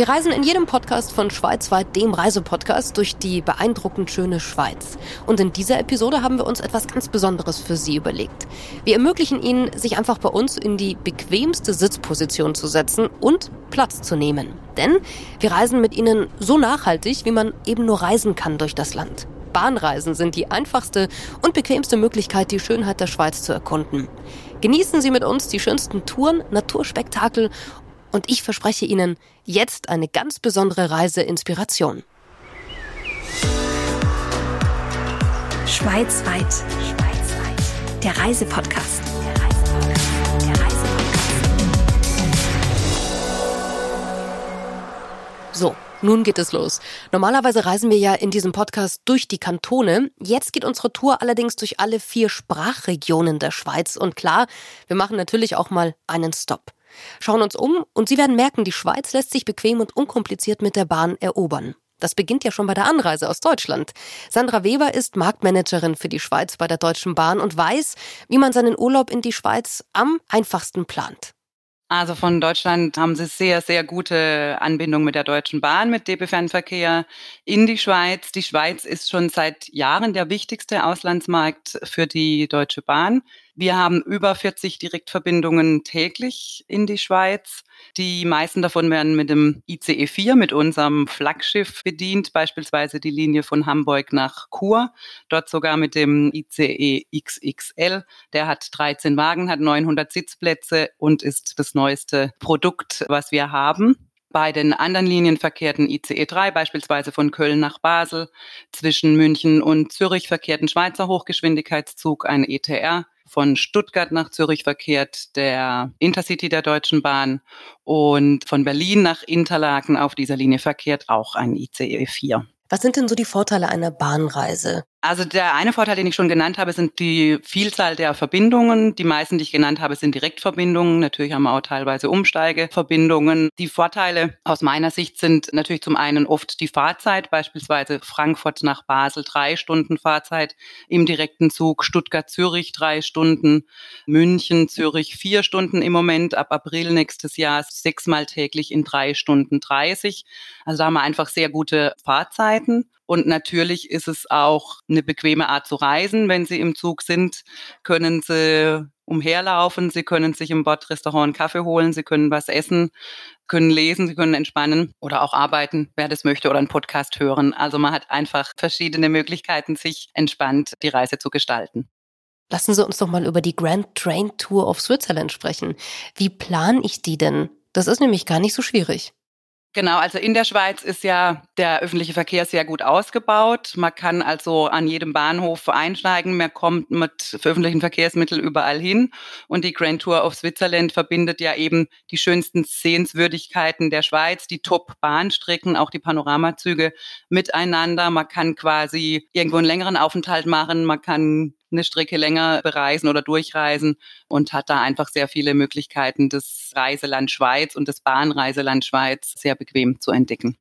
Wir reisen in jedem Podcast von Schweizweit, dem Reisepodcast, durch die beeindruckend schöne Schweiz. Und in dieser Episode haben wir uns etwas ganz Besonderes für Sie überlegt. Wir ermöglichen Ihnen, sich einfach bei uns in die bequemste Sitzposition zu setzen und Platz zu nehmen. Denn wir reisen mit Ihnen so nachhaltig, wie man eben nur reisen kann durch das Land. Bahnreisen sind die einfachste und bequemste Möglichkeit, die Schönheit der Schweiz zu erkunden. Genießen Sie mit uns die schönsten Touren, Naturspektakel und ich verspreche Ihnen jetzt eine ganz besondere Reiseinspiration. Schweizweit. Schweizweit. Der Reisepodcast. Der Reisepodcast. Der Reisepodcast. So, nun geht es los. Normalerweise reisen wir ja in diesem Podcast durch die Kantone. Jetzt geht unsere Tour allerdings durch alle vier Sprachregionen der Schweiz. Und klar, wir machen natürlich auch mal einen Stopp. Schauen uns um und Sie werden merken, die Schweiz lässt sich bequem und unkompliziert mit der Bahn erobern. Das beginnt ja schon bei der Anreise aus Deutschland. Sandra Weber ist Marktmanagerin für die Schweiz bei der Deutschen Bahn und weiß, wie man seinen Urlaub in die Schweiz am einfachsten plant. Also von Deutschland haben sie sehr, sehr gute Anbindung mit der Deutschen Bahn, mit DB Fernverkehr in die Schweiz. Die Schweiz ist schon seit Jahren der wichtigste Auslandsmarkt für die Deutsche Bahn. Wir haben über 40 Direktverbindungen täglich in die Schweiz. Die meisten davon werden mit dem ICE 4, mit unserem Flaggschiff bedient, beispielsweise die Linie von Hamburg nach Chur. Dort sogar mit dem ICE XXL. Der hat 13 Wagen, hat 900 Sitzplätze und ist das neueste Produkt, was wir haben. Bei den anderen Linien verkehrten ICE 3 beispielsweise von Köln nach Basel. Zwischen München und Zürich verkehrten Schweizer Hochgeschwindigkeitszug, ein ETR von Stuttgart nach Zürich verkehrt der Intercity der Deutschen Bahn und von Berlin nach Interlaken auf dieser Linie verkehrt auch ein ICE 4. Was sind denn so die Vorteile einer Bahnreise? Also der eine Vorteil, den ich schon genannt habe, sind die Vielzahl der Verbindungen. Die meisten, die ich genannt habe, sind Direktverbindungen. Natürlich haben wir auch teilweise Umsteigeverbindungen. Die Vorteile aus meiner Sicht sind natürlich zum einen oft die Fahrzeit, beispielsweise Frankfurt nach Basel drei Stunden Fahrzeit im direkten Zug, Stuttgart-Zürich drei Stunden, München, Zürich vier Stunden im Moment, ab April nächstes Jahr sechsmal täglich in drei Stunden 30. Also da haben wir einfach sehr gute Fahrzeiten. Und natürlich ist es auch eine bequeme Art zu reisen. Wenn Sie im Zug sind, können Sie umherlaufen, Sie können sich im Bordrestaurant einen Kaffee holen, Sie können was essen, können lesen, Sie können entspannen oder auch arbeiten, wer das möchte, oder einen Podcast hören. Also man hat einfach verschiedene Möglichkeiten, sich entspannt die Reise zu gestalten. Lassen Sie uns doch mal über die Grand Train Tour of Switzerland sprechen. Wie plane ich die denn? Das ist nämlich gar nicht so schwierig. Genau, also in der Schweiz ist ja der öffentliche Verkehr sehr gut ausgebaut. Man kann also an jedem Bahnhof einsteigen. Man kommt mit öffentlichen Verkehrsmitteln überall hin. Und die Grand Tour of Switzerland verbindet ja eben die schönsten Sehenswürdigkeiten der Schweiz, die Top-Bahnstrecken, auch die Panoramazüge miteinander. Man kann quasi irgendwo einen längeren Aufenthalt machen. Man kann eine Strecke länger bereisen oder durchreisen und hat da einfach sehr viele Möglichkeiten, das Reiseland Schweiz und das Bahnreiseland Schweiz sehr bequem zu entdecken.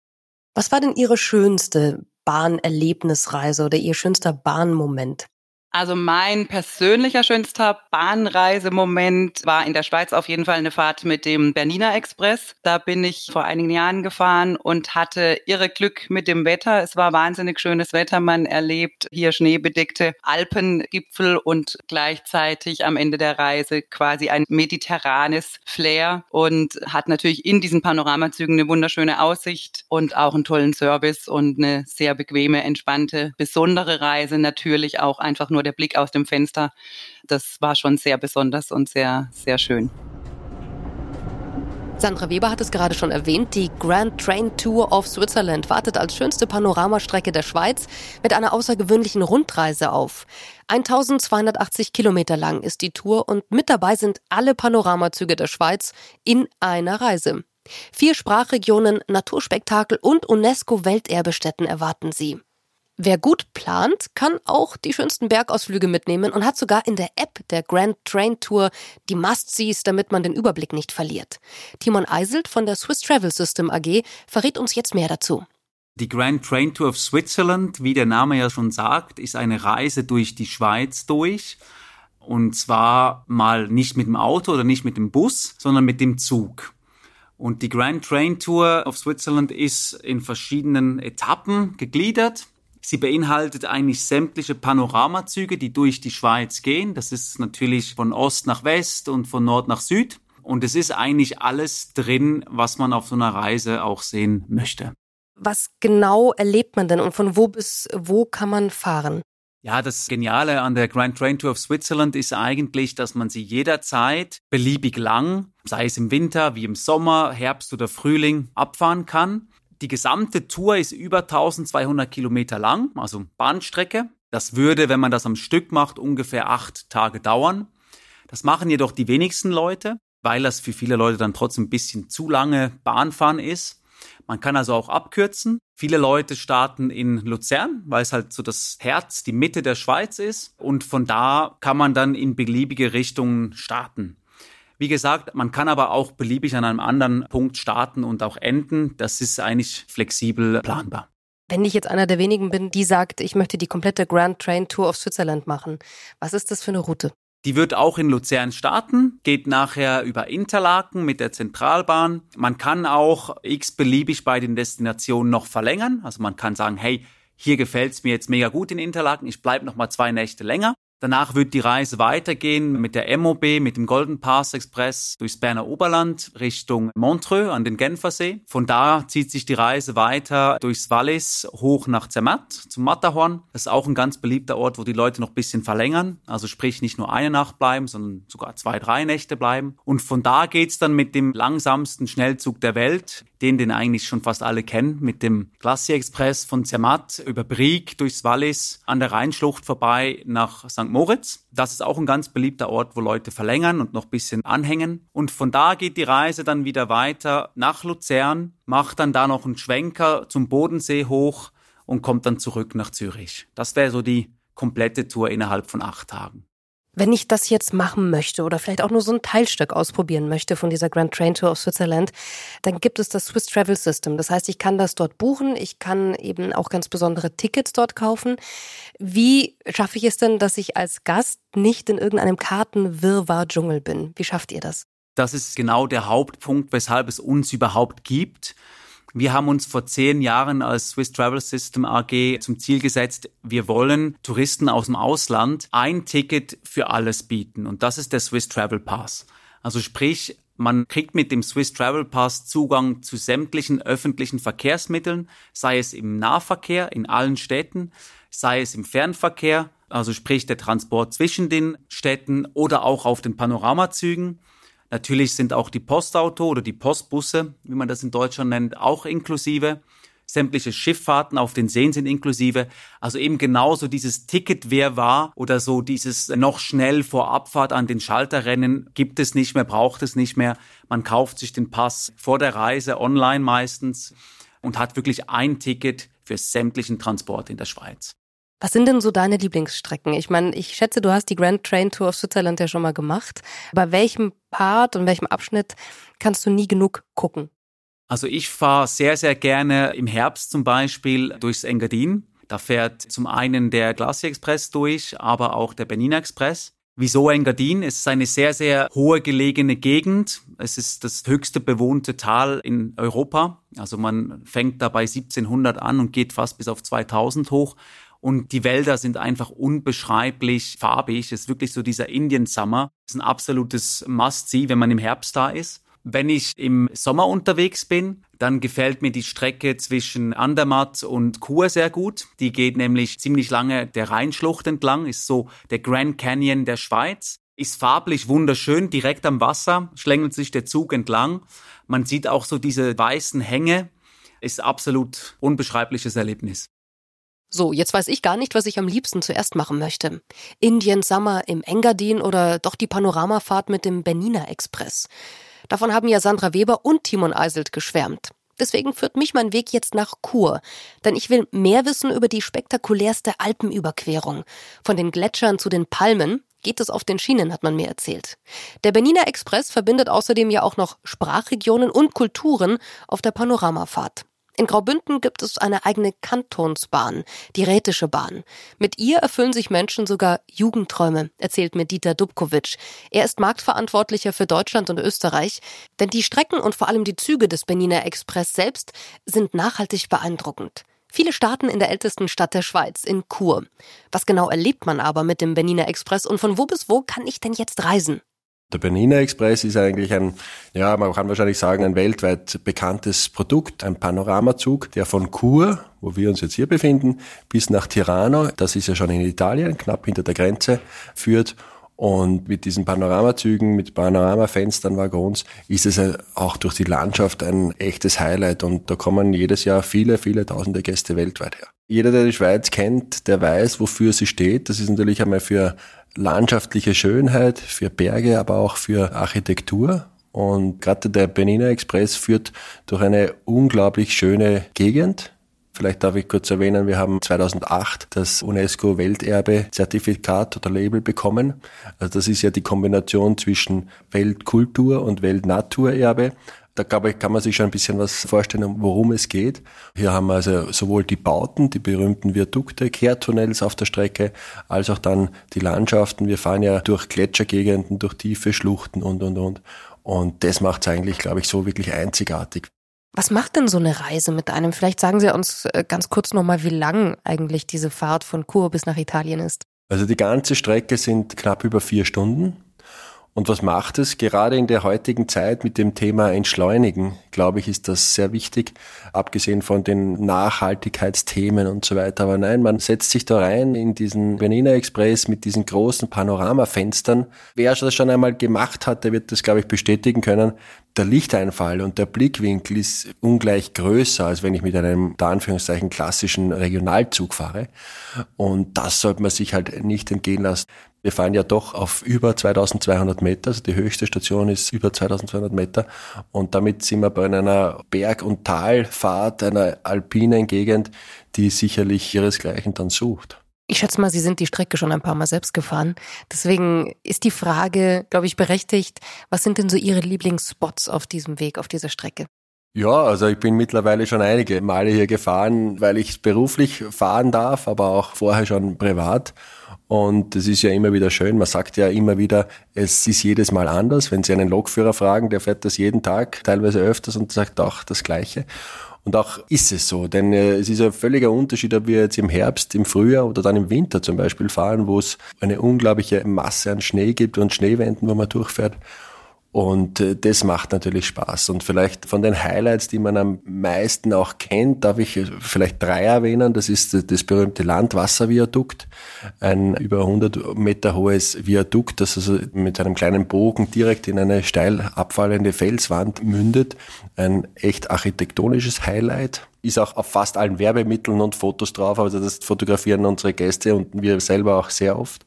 Was war denn Ihre schönste Bahnerlebnisreise oder Ihr schönster Bahnmoment? Also mein persönlicher schönster Bahnreisemoment war in der Schweiz auf jeden Fall eine Fahrt mit dem Bernina Express. Da bin ich vor einigen Jahren gefahren und hatte irre Glück mit dem Wetter. Es war wahnsinnig schönes Wetter. Man erlebt hier schneebedeckte Alpengipfel und gleichzeitig am Ende der Reise quasi ein mediterranes Flair und hat natürlich in diesen Panoramazügen eine wunderschöne Aussicht und auch einen tollen Service und eine sehr bequeme, entspannte, besondere Reise. Natürlich auch einfach nur nur der Blick aus dem Fenster, das war schon sehr besonders und sehr, sehr schön. Sandra Weber hat es gerade schon erwähnt, die Grand Train Tour of Switzerland wartet als schönste Panoramastrecke der Schweiz mit einer außergewöhnlichen Rundreise auf. 1280 Kilometer lang ist die Tour und mit dabei sind alle Panoramazüge der Schweiz in einer Reise. Vier Sprachregionen, Naturspektakel und UNESCO-Welterbestätten erwarten sie. Wer gut plant, kann auch die schönsten Bergausflüge mitnehmen und hat sogar in der App der Grand Train Tour die Must-Sees, damit man den Überblick nicht verliert. Timon Eiselt von der Swiss Travel System AG verrät uns jetzt mehr dazu. Die Grand Train Tour of Switzerland, wie der Name ja schon sagt, ist eine Reise durch die Schweiz durch. Und zwar mal nicht mit dem Auto oder nicht mit dem Bus, sondern mit dem Zug. Und die Grand Train Tour of Switzerland ist in verschiedenen Etappen gegliedert. Sie beinhaltet eigentlich sämtliche Panoramazüge, die durch die Schweiz gehen. Das ist natürlich von Ost nach West und von Nord nach Süd. Und es ist eigentlich alles drin, was man auf so einer Reise auch sehen möchte. Was genau erlebt man denn und von wo bis wo kann man fahren? Ja, das Geniale an der Grand Train Tour of Switzerland ist eigentlich, dass man sie jederzeit beliebig lang, sei es im Winter wie im Sommer, Herbst oder Frühling, abfahren kann. Die gesamte Tour ist über 1200 Kilometer lang, also Bahnstrecke. Das würde, wenn man das am Stück macht, ungefähr acht Tage dauern. Das machen jedoch die wenigsten Leute, weil das für viele Leute dann trotzdem ein bisschen zu lange Bahnfahren ist. Man kann also auch abkürzen. Viele Leute starten in Luzern, weil es halt so das Herz, die Mitte der Schweiz ist. Und von da kann man dann in beliebige Richtungen starten. Wie gesagt, man kann aber auch beliebig an einem anderen Punkt starten und auch enden. Das ist eigentlich flexibel planbar. Wenn ich jetzt einer der wenigen bin, die sagt, ich möchte die komplette Grand Train Tour of Switzerland machen, was ist das für eine Route? Die wird auch in Luzern starten, geht nachher über Interlaken mit der Zentralbahn. Man kann auch x-beliebig bei den Destinationen noch verlängern. Also man kann sagen, hey, hier gefällt's mir jetzt mega gut in Interlaken, ich bleib noch mal zwei Nächte länger. Danach wird die Reise weitergehen mit der MOB, mit dem Golden Pass Express durchs Berner Oberland Richtung Montreux an den Genfersee. Von da zieht sich die Reise weiter durchs Wallis hoch nach Zermatt zum Matterhorn. Das ist auch ein ganz beliebter Ort, wo die Leute noch ein bisschen verlängern. Also sprich nicht nur eine Nacht bleiben, sondern sogar zwei, drei Nächte bleiben. Und von da geht's dann mit dem langsamsten Schnellzug der Welt, den den eigentlich schon fast alle kennen, mit dem Glacier Express von Zermatt über Brieg durchs Wallis an der Rheinschlucht vorbei nach St. St. Moritz. Das ist auch ein ganz beliebter Ort, wo Leute verlängern und noch ein bisschen anhängen. Und von da geht die Reise dann wieder weiter nach Luzern, macht dann da noch einen Schwenker zum Bodensee hoch und kommt dann zurück nach Zürich. Das wäre so die komplette Tour innerhalb von acht Tagen. Wenn ich das jetzt machen möchte oder vielleicht auch nur so ein Teilstück ausprobieren möchte von dieser Grand Train Tour of Switzerland, dann gibt es das Swiss Travel System. Das heißt, ich kann das dort buchen. Ich kann eben auch ganz besondere Tickets dort kaufen. Wie schaffe ich es denn, dass ich als Gast nicht in irgendeinem Kartenwirrwarr-Dschungel bin? Wie schafft ihr das? Das ist genau der Hauptpunkt, weshalb es uns überhaupt gibt. Wir haben uns vor zehn Jahren als Swiss Travel System AG zum Ziel gesetzt, wir wollen Touristen aus dem Ausland ein Ticket für alles bieten. Und das ist der Swiss Travel Pass. Also sprich, man kriegt mit dem Swiss Travel Pass Zugang zu sämtlichen öffentlichen Verkehrsmitteln, sei es im Nahverkehr in allen Städten, sei es im Fernverkehr, also sprich der Transport zwischen den Städten oder auch auf den Panoramazügen. Natürlich sind auch die Postauto oder die Postbusse, wie man das in Deutschland nennt, auch inklusive. Sämtliche Schifffahrten auf den Seen sind inklusive. Also eben genauso dieses Ticket, wer war oder so dieses noch schnell vor Abfahrt an den Schalter rennen, gibt es nicht mehr, braucht es nicht mehr. Man kauft sich den Pass vor der Reise online meistens und hat wirklich ein Ticket für sämtlichen Transport in der Schweiz. Was sind denn so deine Lieblingsstrecken? Ich meine, ich schätze, du hast die Grand Train Tour of Switzerland ja schon mal gemacht. Bei welchem Part und welchem Abschnitt kannst du nie genug gucken? Also ich fahre sehr, sehr gerne im Herbst zum Beispiel durchs Engadin. Da fährt zum einen der Glacier Express durch, aber auch der Benina Express. Wieso Engadin? Es ist eine sehr, sehr hohe gelegene Gegend. Es ist das höchste bewohnte Tal in Europa. Also man fängt da bei 1700 an und geht fast bis auf 2000 hoch. Und die Wälder sind einfach unbeschreiblich farbig. Es ist wirklich so dieser Indian Summer. Es ist ein absolutes Must-See, wenn man im Herbst da ist. Wenn ich im Sommer unterwegs bin, dann gefällt mir die Strecke zwischen Andermatt und Chur sehr gut. Die geht nämlich ziemlich lange der Rheinschlucht entlang, ist so der Grand Canyon der Schweiz. Ist farblich wunderschön, direkt am Wasser schlängelt sich der Zug entlang. Man sieht auch so diese weißen Hänge. Ist absolut unbeschreibliches Erlebnis. So, jetzt weiß ich gar nicht, was ich am liebsten zuerst machen möchte. Indian Summer im Engadin oder doch die Panoramafahrt mit dem Benina Express. Davon haben ja Sandra Weber und Timon Eiselt geschwärmt. Deswegen führt mich mein Weg jetzt nach Chur. Denn ich will mehr wissen über die spektakulärste Alpenüberquerung. Von den Gletschern zu den Palmen geht es auf den Schienen, hat man mir erzählt. Der Benina Express verbindet außerdem ja auch noch Sprachregionen und Kulturen auf der Panoramafahrt. In Graubünden gibt es eine eigene Kantonsbahn, die Rätische Bahn. Mit ihr erfüllen sich Menschen sogar Jugendträume, erzählt mir Dieter Dubkovic. Er ist Marktverantwortlicher für Deutschland und Österreich, denn die Strecken und vor allem die Züge des Beniner Express selbst sind nachhaltig beeindruckend. Viele starten in der ältesten Stadt der Schweiz, in Chur. Was genau erlebt man aber mit dem Beniner Express und von wo bis wo kann ich denn jetzt reisen? Der Bernina Express ist eigentlich ein, ja, man kann wahrscheinlich sagen, ein weltweit bekanntes Produkt, ein Panoramazug, der von Chur, wo wir uns jetzt hier befinden, bis nach Tirano, das ist ja schon in Italien, knapp hinter der Grenze, führt. Und mit diesen Panoramazügen, mit Panoramafenstern, Waggons, ist es auch durch die Landschaft ein echtes Highlight. Und da kommen jedes Jahr viele, viele tausende Gäste weltweit her. Jeder, der die Schweiz kennt, der weiß, wofür sie steht. Das ist natürlich einmal für landschaftliche Schönheit, für Berge, aber auch für Architektur. Und gerade der Benina Express führt durch eine unglaublich schöne Gegend. Vielleicht darf ich kurz erwähnen, wir haben 2008 das UNESCO Welterbe Zertifikat oder Label bekommen. Also das ist ja die Kombination zwischen Weltkultur und Weltnaturerbe. Da glaube ich, kann man sich schon ein bisschen was vorstellen, worum es geht. Hier haben wir also sowohl die Bauten, die berühmten Viadukte, Kehrtunnels auf der Strecke, als auch dann die Landschaften. Wir fahren ja durch Gletschergegenden, durch tiefe Schluchten und, und, und. Und das macht es eigentlich, glaube ich, so wirklich einzigartig. Was macht denn so eine Reise mit einem? Vielleicht sagen Sie uns äh, ganz kurz nochmal, wie lang eigentlich diese Fahrt von Chur bis nach Italien ist. Also die ganze Strecke sind knapp über vier Stunden. Und was macht es? Gerade in der heutigen Zeit mit dem Thema Entschleunigen, glaube ich, ist das sehr wichtig, abgesehen von den Nachhaltigkeitsthemen und so weiter. Aber nein, man setzt sich da rein in diesen Bernina Express mit diesen großen Panoramafenstern. Wer das schon einmal gemacht hat, der wird das, glaube ich, bestätigen können. Der Lichteinfall und der Blickwinkel ist ungleich größer, als wenn ich mit einem, da Anführungszeichen, klassischen Regionalzug fahre. Und das sollte man sich halt nicht entgehen lassen. Wir fahren ja doch auf über 2200 Meter, also die höchste Station ist über 2200 Meter und damit sind wir bei einer Berg- und Talfahrt, einer alpinen Gegend, die sicherlich ihresgleichen dann sucht. Ich schätze mal, Sie sind die Strecke schon ein paar Mal selbst gefahren. Deswegen ist die Frage, glaube ich, berechtigt. Was sind denn so Ihre Lieblingsspots auf diesem Weg, auf dieser Strecke? Ja, also ich bin mittlerweile schon einige Male hier gefahren, weil ich beruflich fahren darf, aber auch vorher schon privat. Und es ist ja immer wieder schön. Man sagt ja immer wieder, es ist jedes Mal anders. Wenn Sie einen Lokführer fragen, der fährt das jeden Tag, teilweise öfters und sagt auch das Gleiche. Und auch ist es so, denn äh, es ist ein völliger Unterschied, ob wir jetzt im Herbst, im Frühjahr oder dann im Winter zum Beispiel fahren, wo es eine unglaubliche Masse an Schnee gibt und Schneewänden, wo man durchfährt und äh, das macht natürlich Spaß. Und vielleicht von den Highlights, die man am meisten auch kennt, darf ich vielleicht drei erwähnen. Das ist das berühmte Landwasserviadukt, ein über 100 Meter hohes Viadukt, das also mit einem kleinen Bogen direkt in eine steil abfallende Felswand mündet. Ein echt architektonisches Highlight. Ist auch auf fast allen Werbemitteln und Fotos drauf, also das fotografieren unsere Gäste und wir selber auch sehr oft.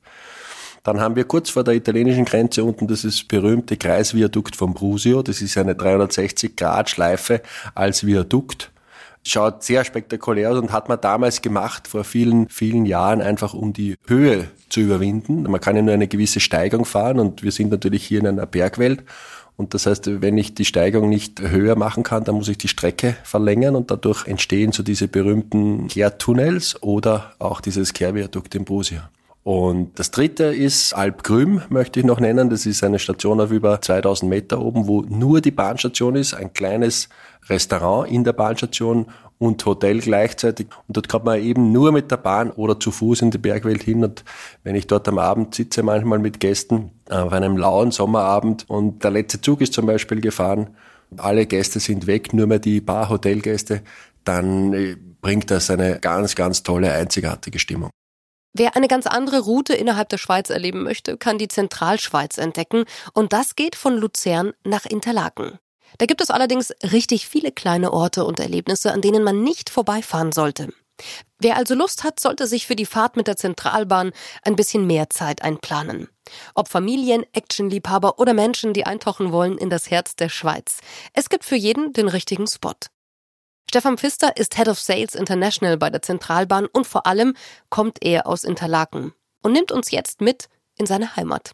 Dann haben wir kurz vor der italienischen Grenze unten ist berühmte Kreisviadukt von Brusio. Das ist eine 360-Grad-Schleife als Viadukt. Schaut sehr spektakulär aus und hat man damals gemacht, vor vielen, vielen Jahren, einfach um die Höhe zu überwinden. Man kann ja nur eine gewisse Steigung fahren und wir sind natürlich hier in einer Bergwelt. Und das heißt, wenn ich die Steigung nicht höher machen kann, dann muss ich die Strecke verlängern und dadurch entstehen so diese berühmten Kehrtunnels oder auch dieses Kehrviadukt in Brusio. Und das dritte ist Alp Grüm, möchte ich noch nennen. Das ist eine Station auf über 2000 Meter oben, wo nur die Bahnstation ist, ein kleines Restaurant in der Bahnstation und Hotel gleichzeitig. Und dort kommt man eben nur mit der Bahn oder zu Fuß in die Bergwelt hin. Und wenn ich dort am Abend sitze, manchmal mit Gästen auf einem lauen Sommerabend und der letzte Zug ist zum Beispiel gefahren, alle Gäste sind weg, nur mehr die Bar-Hotelgäste, dann äh, bringt das eine ganz, ganz tolle, einzigartige Stimmung. Wer eine ganz andere Route innerhalb der Schweiz erleben möchte, kann die Zentralschweiz entdecken und das geht von Luzern nach Interlaken. Da gibt es allerdings richtig viele kleine Orte und Erlebnisse, an denen man nicht vorbeifahren sollte. Wer also Lust hat, sollte sich für die Fahrt mit der Zentralbahn ein bisschen mehr Zeit einplanen. Ob Familien, Actionliebhaber oder Menschen, die eintauchen wollen in das Herz der Schweiz. Es gibt für jeden den richtigen Spot. Stefan Pfister ist Head of Sales International bei der Zentralbahn und vor allem kommt er aus Interlaken und nimmt uns jetzt mit in seine Heimat.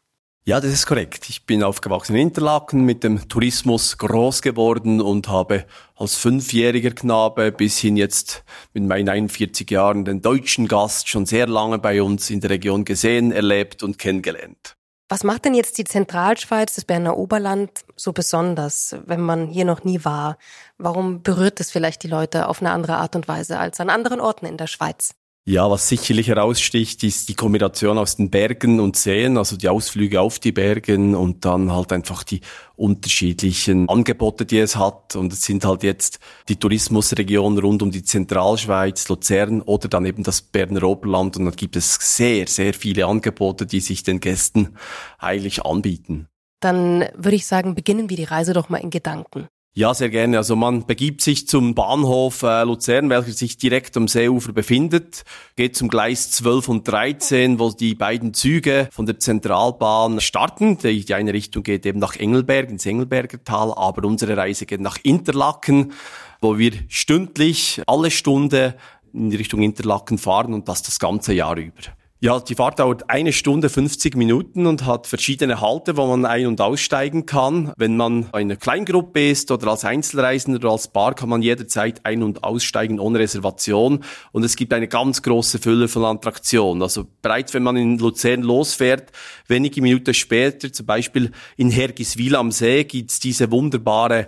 Ja, das ist korrekt. Ich bin aufgewachsen in Interlaken, mit dem Tourismus groß geworden und habe als fünfjähriger Knabe bis hin jetzt mit meinen 41 Jahren den deutschen Gast schon sehr lange bei uns in der Region gesehen, erlebt und kennengelernt. Was macht denn jetzt die Zentralschweiz, das Berner Oberland so besonders, wenn man hier noch nie war? Warum berührt es vielleicht die Leute auf eine andere Art und Weise als an anderen Orten in der Schweiz? Ja, was sicherlich heraussticht, ist die Kombination aus den Bergen und Seen, also die Ausflüge auf die Bergen und dann halt einfach die unterschiedlichen Angebote, die es hat. Und es sind halt jetzt die Tourismusregionen rund um die Zentralschweiz, Luzern oder dann eben das Berner Oberland. Und dann gibt es sehr, sehr viele Angebote, die sich den Gästen eigentlich anbieten. Dann würde ich sagen, beginnen wir die Reise doch mal in Gedanken. Ja, sehr gerne. Also man begibt sich zum Bahnhof äh, Luzern, welcher sich direkt am Seeufer befindet, geht zum Gleis 12 und 13, wo die beiden Züge von der Zentralbahn starten. Die, die eine Richtung geht eben nach Engelberg, ins Engelberger Tal, aber unsere Reise geht nach Interlaken, wo wir stündlich alle Stunde in Richtung Interlaken fahren und das das ganze Jahr über. Ja, die Fahrt dauert eine Stunde 50 Minuten und hat verschiedene Halte, wo man ein- und aussteigen kann. Wenn man eine Kleingruppe ist oder als Einzelreisender oder als Bar, kann man jederzeit ein- und aussteigen ohne Reservation. Und es gibt eine ganz große Fülle von Attraktionen. Also bereits wenn man in Luzern losfährt, wenige Minuten später, zum Beispiel in Hergiswil am See, gibt's diese wunderbare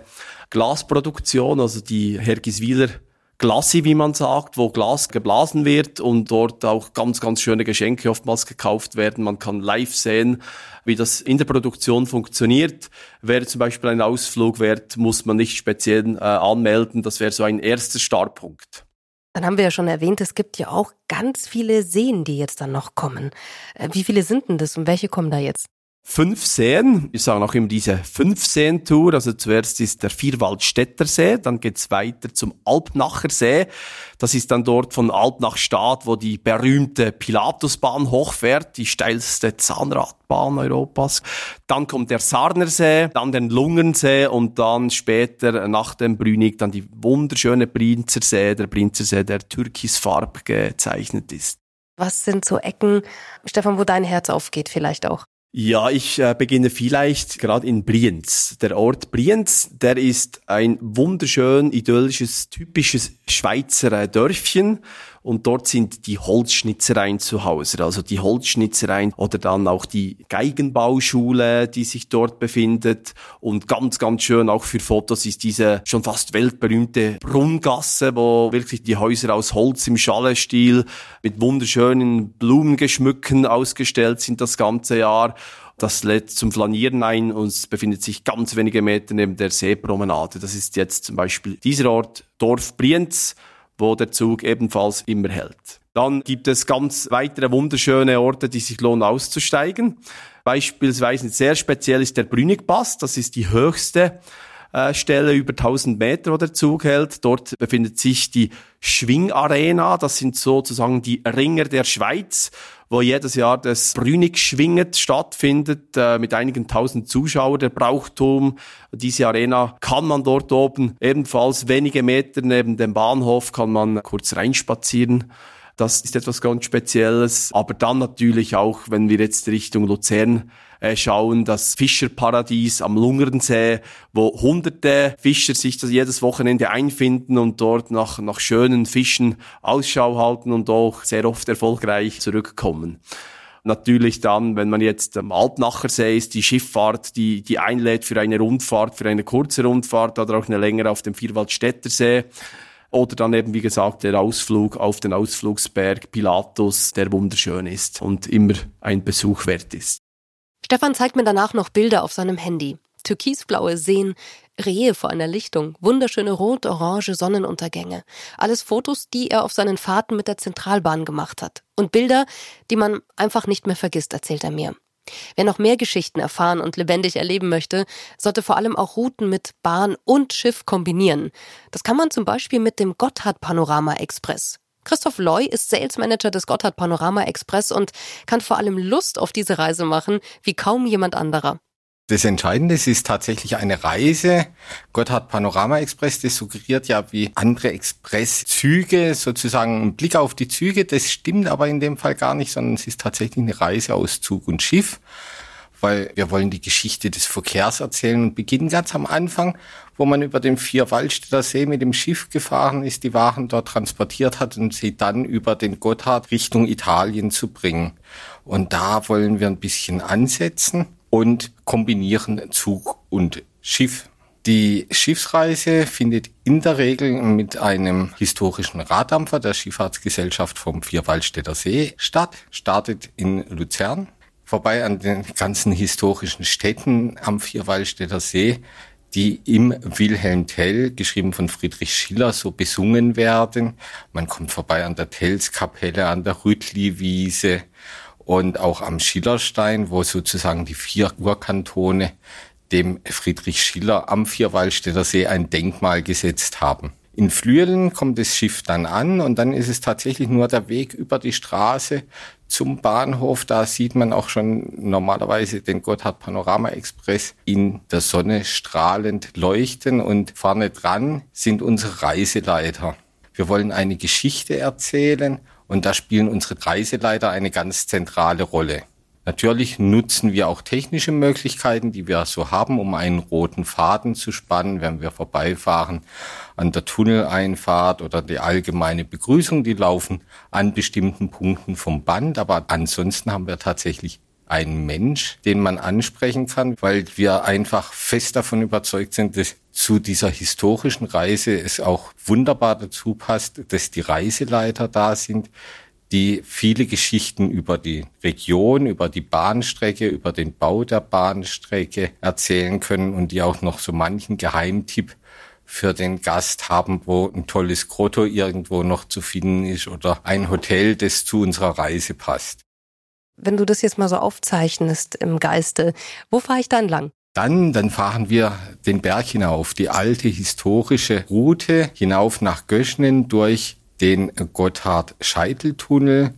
Glasproduktion, also die Hergiswiler Glassi, wie man sagt, wo Glas geblasen wird und dort auch ganz, ganz schöne Geschenke oftmals gekauft werden. Man kann live sehen, wie das in der Produktion funktioniert. Wäre zum Beispiel ein Ausflug wert, muss man nicht speziell äh, anmelden. Das wäre so ein erster Startpunkt. Dann haben wir ja schon erwähnt, es gibt ja auch ganz viele Seen, die jetzt dann noch kommen. Äh, wie viele sind denn das und welche kommen da jetzt? Fünf Seen. Wir sagen auch immer diese fünf Seen-Tour. Also zuerst ist der Vierwaldstätter See, dann geht's weiter zum Alpnacher See. Das ist dann dort von Alp nach Stadt, wo die berühmte Pilatusbahn hochfährt, die steilste Zahnradbahn Europas. Dann kommt der Sarnersee, dann den Lungernsee und dann später nach dem Brünig dann die wunderschöne Brinzersee, der Brinzersee, der türkisfarb gezeichnet ist. Was sind so Ecken, Stefan, wo dein Herz aufgeht vielleicht auch? Ja, ich äh, beginne vielleicht gerade in Brienz. Der Ort Brienz, der ist ein wunderschön idyllisches, typisches Schweizer äh, Dörfchen und dort sind die Holzschnitzereien zu Hause. Also die Holzschnitzereien oder dann auch die Geigenbauschule, die sich dort befindet. Und ganz, ganz schön auch für Fotos ist diese schon fast weltberühmte Brunngasse, wo wirklich die Häuser aus Holz im Schallestil mit wunderschönen Blumengeschmücken ausgestellt sind das ganze Jahr. Das lädt zum Flanieren ein und es befindet sich ganz wenige Meter neben der Seepromenade. Das ist jetzt zum Beispiel dieser Ort, Dorf Brienz wo der Zug ebenfalls immer hält. Dann gibt es ganz weitere wunderschöne Orte, die sich lohnen auszusteigen. Beispielsweise sehr speziell ist der Brünigpass. Das ist die höchste äh, Stelle über 1000 Meter, wo der Zug hält. Dort befindet sich die Schwingarena. Das sind sozusagen die Ringer der Schweiz, wo jedes Jahr das Brünig-Schwinget stattfindet, äh, mit einigen tausend Zuschauern. Der Brauchtum, diese Arena kann man dort oben ebenfalls wenige Meter neben dem Bahnhof kann man kurz reinspazieren. Das ist etwas ganz Spezielles. Aber dann natürlich auch, wenn wir jetzt Richtung Luzern äh, schauen, das Fischerparadies am Lungernsee, wo hunderte Fischer sich das jedes Wochenende einfinden und dort nach, nach schönen Fischen Ausschau halten und auch sehr oft erfolgreich zurückkommen. Natürlich dann, wenn man jetzt am Alpnacher See ist, die Schifffahrt, die, die einlädt für eine Rundfahrt, für eine kurze Rundfahrt oder auch eine längere auf dem Vierwaldstätter See. Oder dann eben, wie gesagt, der Ausflug auf den Ausflugsberg Pilatus, der wunderschön ist und immer ein Besuch wert ist. Stefan zeigt mir danach noch Bilder auf seinem Handy. Türkisblaue Seen, Rehe vor einer Lichtung, wunderschöne rot-orange Sonnenuntergänge. Alles Fotos, die er auf seinen Fahrten mit der Zentralbahn gemacht hat. Und Bilder, die man einfach nicht mehr vergisst, erzählt er mir. Wer noch mehr Geschichten erfahren und lebendig erleben möchte, sollte vor allem auch Routen mit Bahn und Schiff kombinieren. Das kann man zum Beispiel mit dem Gotthard Panorama Express. Christoph Loy ist Sales Manager des Gotthard Panorama Express und kann vor allem Lust auf diese Reise machen, wie kaum jemand anderer. Das Entscheidende ist tatsächlich eine Reise. Gotthard Panorama Express, das suggeriert ja wie andere Expresszüge, sozusagen ein Blick auf die Züge. Das stimmt aber in dem Fall gar nicht, sondern es ist tatsächlich eine Reise aus Zug und Schiff weil wir wollen die Geschichte des Verkehrs erzählen und beginnen ganz am Anfang, wo man über den Vierwaldstätter See mit dem Schiff gefahren ist, die Waren dort transportiert hat und sie dann über den Gotthard Richtung Italien zu bringen. Und da wollen wir ein bisschen ansetzen und kombinieren Zug und Schiff. Die Schiffsreise findet in der Regel mit einem historischen Raddampfer der Schifffahrtsgesellschaft vom Vierwaldstätter See statt, startet in Luzern, vorbei an den ganzen historischen Städten am Vierwaldstätter See, die im Wilhelm Tell, geschrieben von Friedrich Schiller, so besungen werden. Man kommt vorbei an der Tellskapelle, an der Rüttliwiese und auch am Schillerstein, wo sozusagen die vier Urkantone dem Friedrich Schiller am Vierwaldstätter See ein Denkmal gesetzt haben. In Flüelen kommt das Schiff dann an und dann ist es tatsächlich nur der Weg über die Straße zum Bahnhof. Da sieht man auch schon normalerweise den Gotthard Panorama Express in der Sonne strahlend leuchten und vorne dran sind unsere Reiseleiter. Wir wollen eine Geschichte erzählen und da spielen unsere Reiseleiter eine ganz zentrale Rolle. Natürlich nutzen wir auch technische Möglichkeiten, die wir so haben, um einen roten Faden zu spannen, wenn wir vorbeifahren an der Tunneleinfahrt oder die allgemeine Begrüßung, die laufen an bestimmten Punkten vom Band. Aber ansonsten haben wir tatsächlich einen Mensch, den man ansprechen kann, weil wir einfach fest davon überzeugt sind, dass zu dieser historischen Reise es auch wunderbar dazu passt, dass die Reiseleiter da sind, die viele Geschichten über die Region, über die Bahnstrecke, über den Bau der Bahnstrecke erzählen können und die auch noch so manchen Geheimtipp für den Gast haben, wo ein tolles Grotto irgendwo noch zu finden ist oder ein Hotel, das zu unserer Reise passt. Wenn du das jetzt mal so aufzeichnest im Geiste, wo fahre ich dann lang? Dann, dann fahren wir den Berg hinauf, die alte historische Route hinauf nach Göschnen durch den Gotthard-Scheiteltunnel,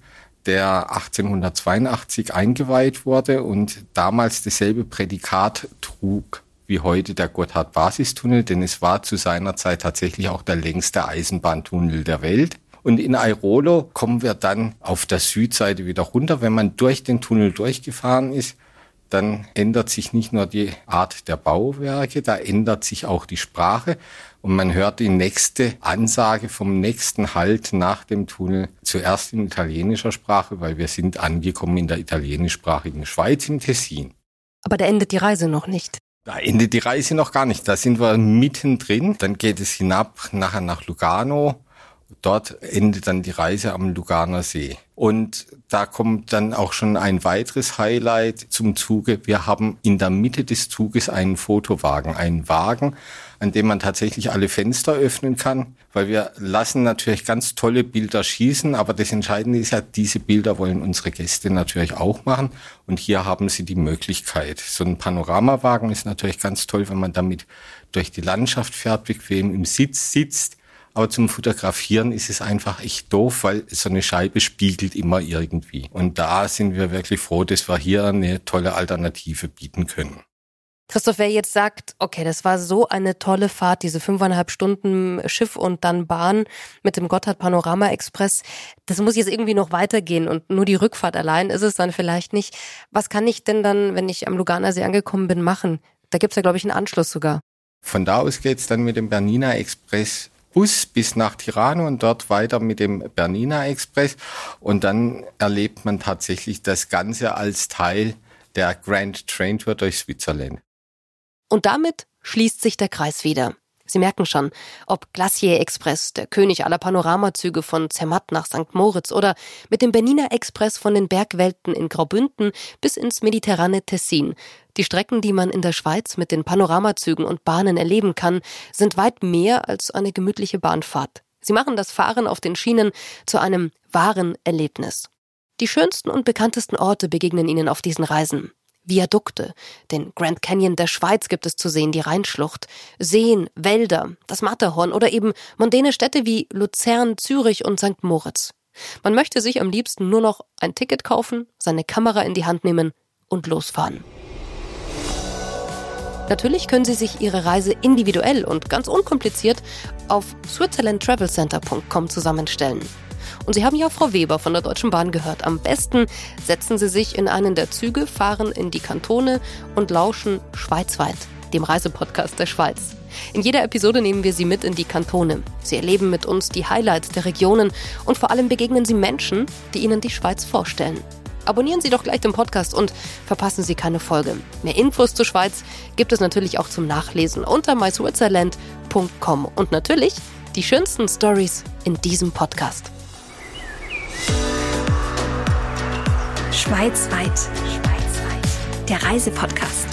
der 1882 eingeweiht wurde und damals dasselbe Prädikat trug wie heute der Gotthard-Basistunnel, denn es war zu seiner Zeit tatsächlich auch der längste Eisenbahntunnel der Welt. Und in Airolo kommen wir dann auf der Südseite wieder runter. Wenn man durch den Tunnel durchgefahren ist, dann ändert sich nicht nur die Art der Bauwerke, da ändert sich auch die Sprache und man hört die nächste Ansage vom nächsten Halt nach dem Tunnel zuerst in italienischer Sprache, weil wir sind angekommen in der italienischsprachigen Schweiz im Tessin. Aber da endet die Reise noch nicht. Da endet die Reise noch gar nicht. Da sind wir mittendrin. Dann geht es hinab nachher nach Lugano Dort endet dann die Reise am Luganer See. Und da kommt dann auch schon ein weiteres Highlight zum Zuge. Wir haben in der Mitte des Zuges einen Fotowagen, einen Wagen, an dem man tatsächlich alle Fenster öffnen kann, weil wir lassen natürlich ganz tolle Bilder schießen, aber das Entscheidende ist ja, diese Bilder wollen unsere Gäste natürlich auch machen und hier haben sie die Möglichkeit. So ein Panoramawagen ist natürlich ganz toll, wenn man damit durch die Landschaft fährt, bequem im Sitz sitzt aber zum Fotografieren ist es einfach echt doof, weil so eine Scheibe spiegelt immer irgendwie. Und da sind wir wirklich froh, dass wir hier eine tolle Alternative bieten können. Christoph, wer jetzt sagt, okay, das war so eine tolle Fahrt, diese fünfeinhalb Stunden Schiff und dann Bahn mit dem Gotthard Panorama Express, das muss jetzt irgendwie noch weitergehen und nur die Rückfahrt allein ist es dann vielleicht nicht. Was kann ich denn dann, wenn ich am Luganer See angekommen bin, machen? Da gibt's ja, glaube ich, einen Anschluss sogar. Von da aus geht's dann mit dem Bernina Express Bus bis nach Tirano und dort weiter mit dem Bernina Express. Und dann erlebt man tatsächlich das Ganze als Teil der Grand Train Tour durch Switzerland. Und damit schließt sich der Kreis wieder. Sie merken schon, ob Glacier Express, der König aller Panoramazüge von Zermatt nach St. Moritz oder mit dem Bernina Express von den Bergwelten in Graubünden bis ins mediterrane Tessin. Die Strecken, die man in der Schweiz mit den Panoramazügen und Bahnen erleben kann, sind weit mehr als eine gemütliche Bahnfahrt. Sie machen das Fahren auf den Schienen zu einem wahren Erlebnis. Die schönsten und bekanntesten Orte begegnen Ihnen auf diesen Reisen. Viadukte. Den Grand Canyon der Schweiz gibt es zu sehen, die Rheinschlucht. Seen, Wälder, das Matterhorn oder eben mondäne Städte wie Luzern, Zürich und St. Moritz. Man möchte sich am liebsten nur noch ein Ticket kaufen, seine Kamera in die Hand nehmen und losfahren. Natürlich können Sie sich Ihre Reise individuell und ganz unkompliziert auf switzerlandtravelcenter.com zusammenstellen. Und Sie haben ja Frau Weber von der Deutschen Bahn gehört. Am besten setzen Sie sich in einen der Züge, fahren in die Kantone und lauschen schweizweit, dem Reisepodcast der Schweiz. In jeder Episode nehmen wir Sie mit in die Kantone. Sie erleben mit uns die Highlights der Regionen und vor allem begegnen Sie Menschen, die Ihnen die Schweiz vorstellen. Abonnieren Sie doch gleich den Podcast und verpassen Sie keine Folge. Mehr Infos zur Schweiz gibt es natürlich auch zum Nachlesen unter myswitzerland.com und natürlich die schönsten Stories in diesem Podcast. Schweizweit. Schweizweit. Der Reisepodcast.